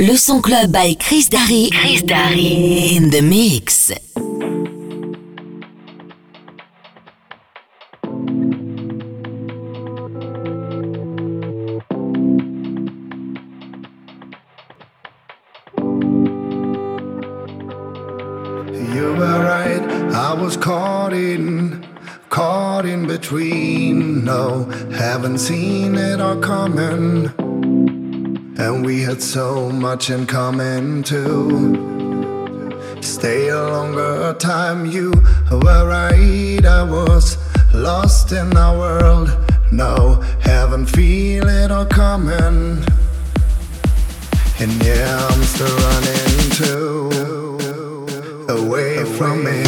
Le son club by Chris Darry. Chris Darry in the mix. You were right, I was caught in, caught in between. No, haven't seen it all coming. Had so much in common too. Stay a longer time, you were right. I was lost in our world. No, haven't feel it all coming. And yeah, I'm still running too. Away from it.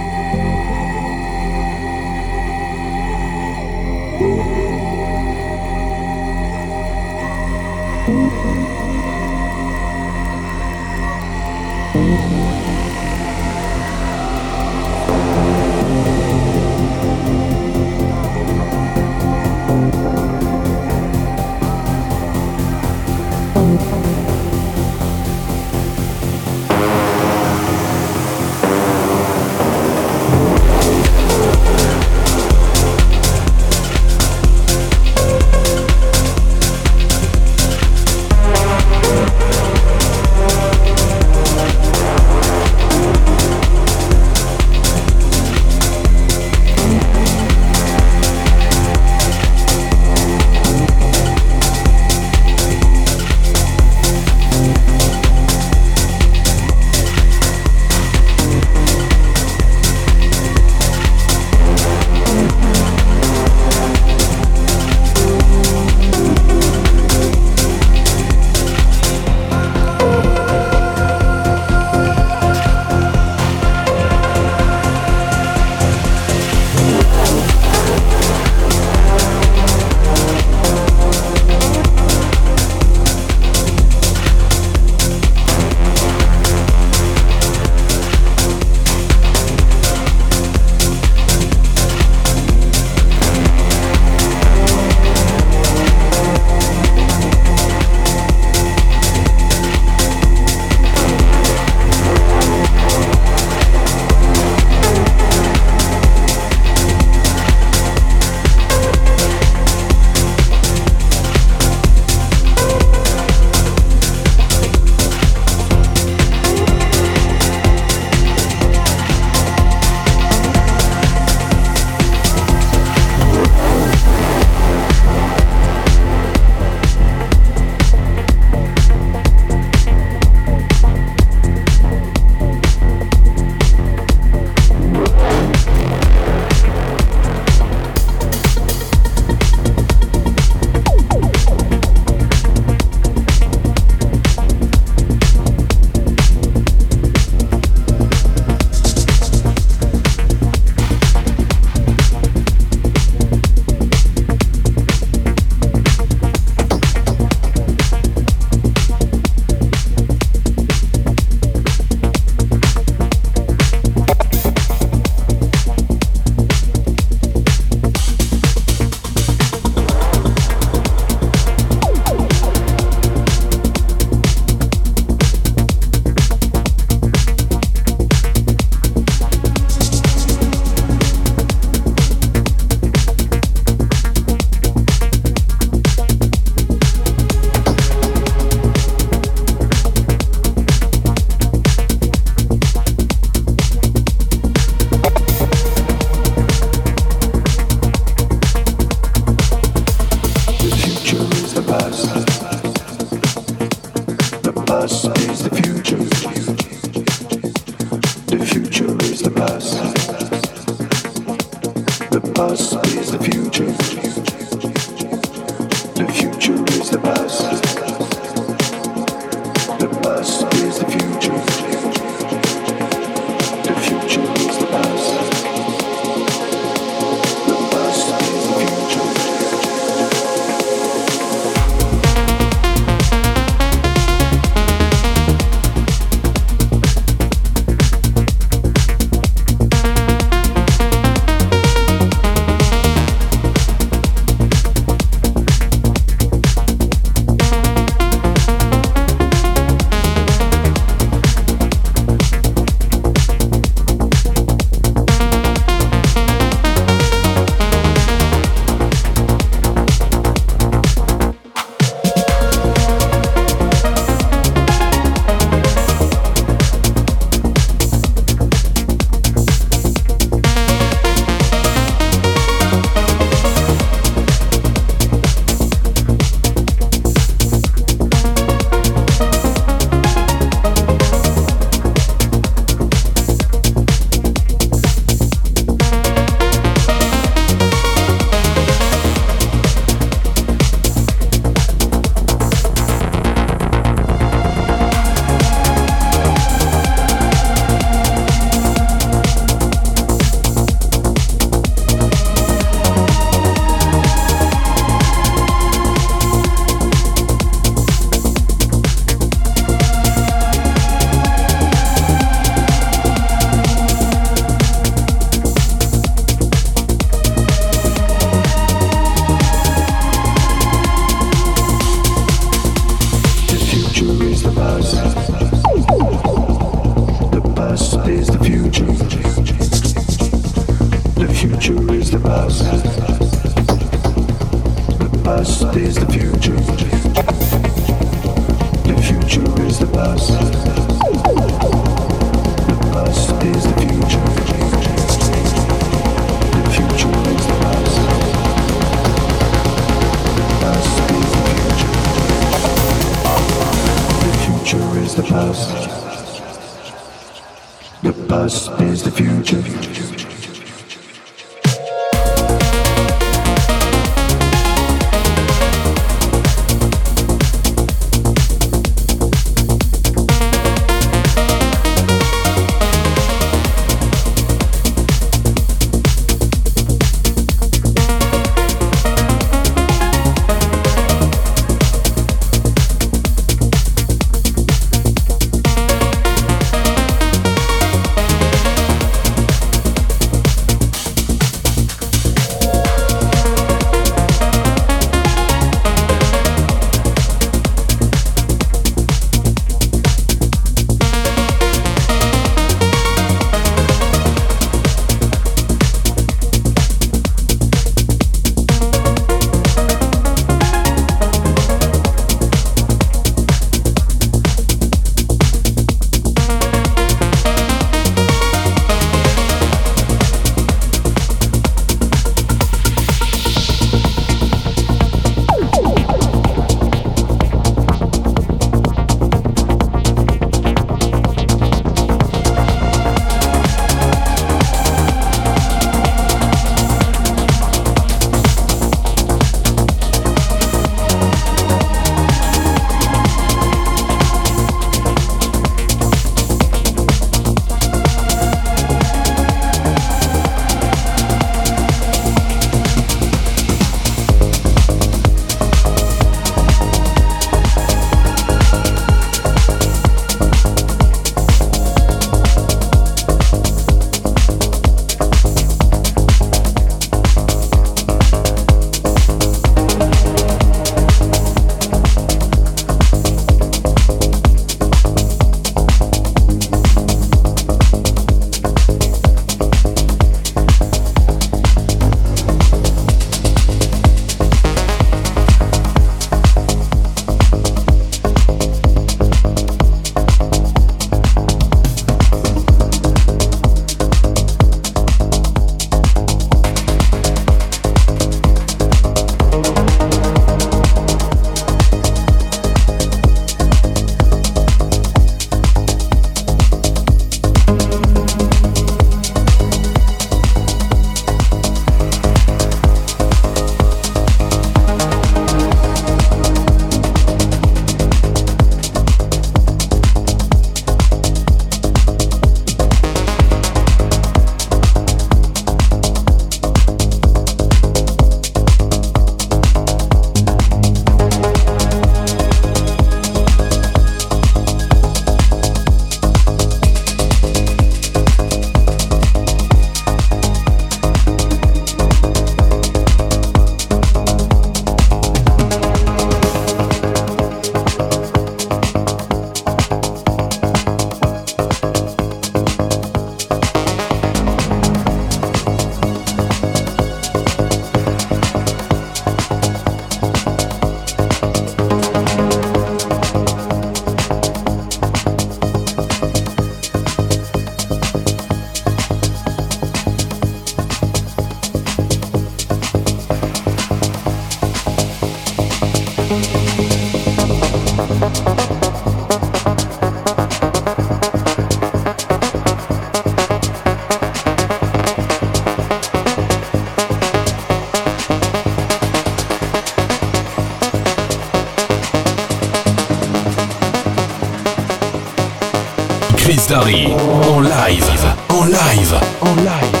En live, en live, en live.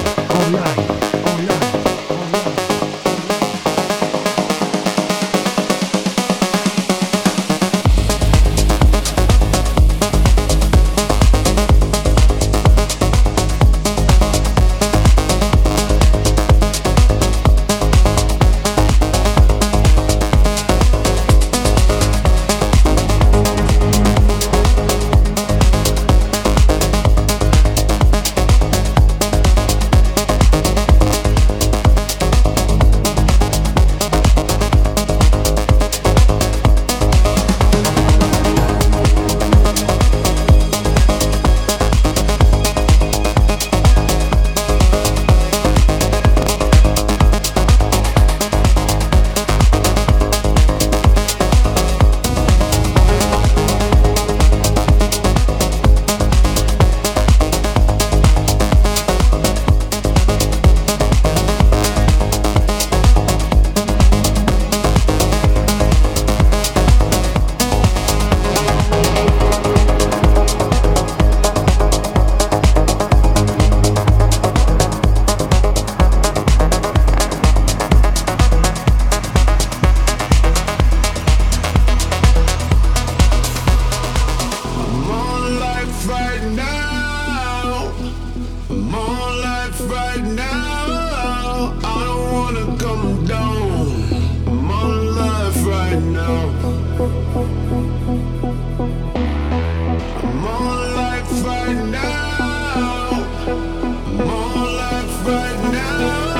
but now.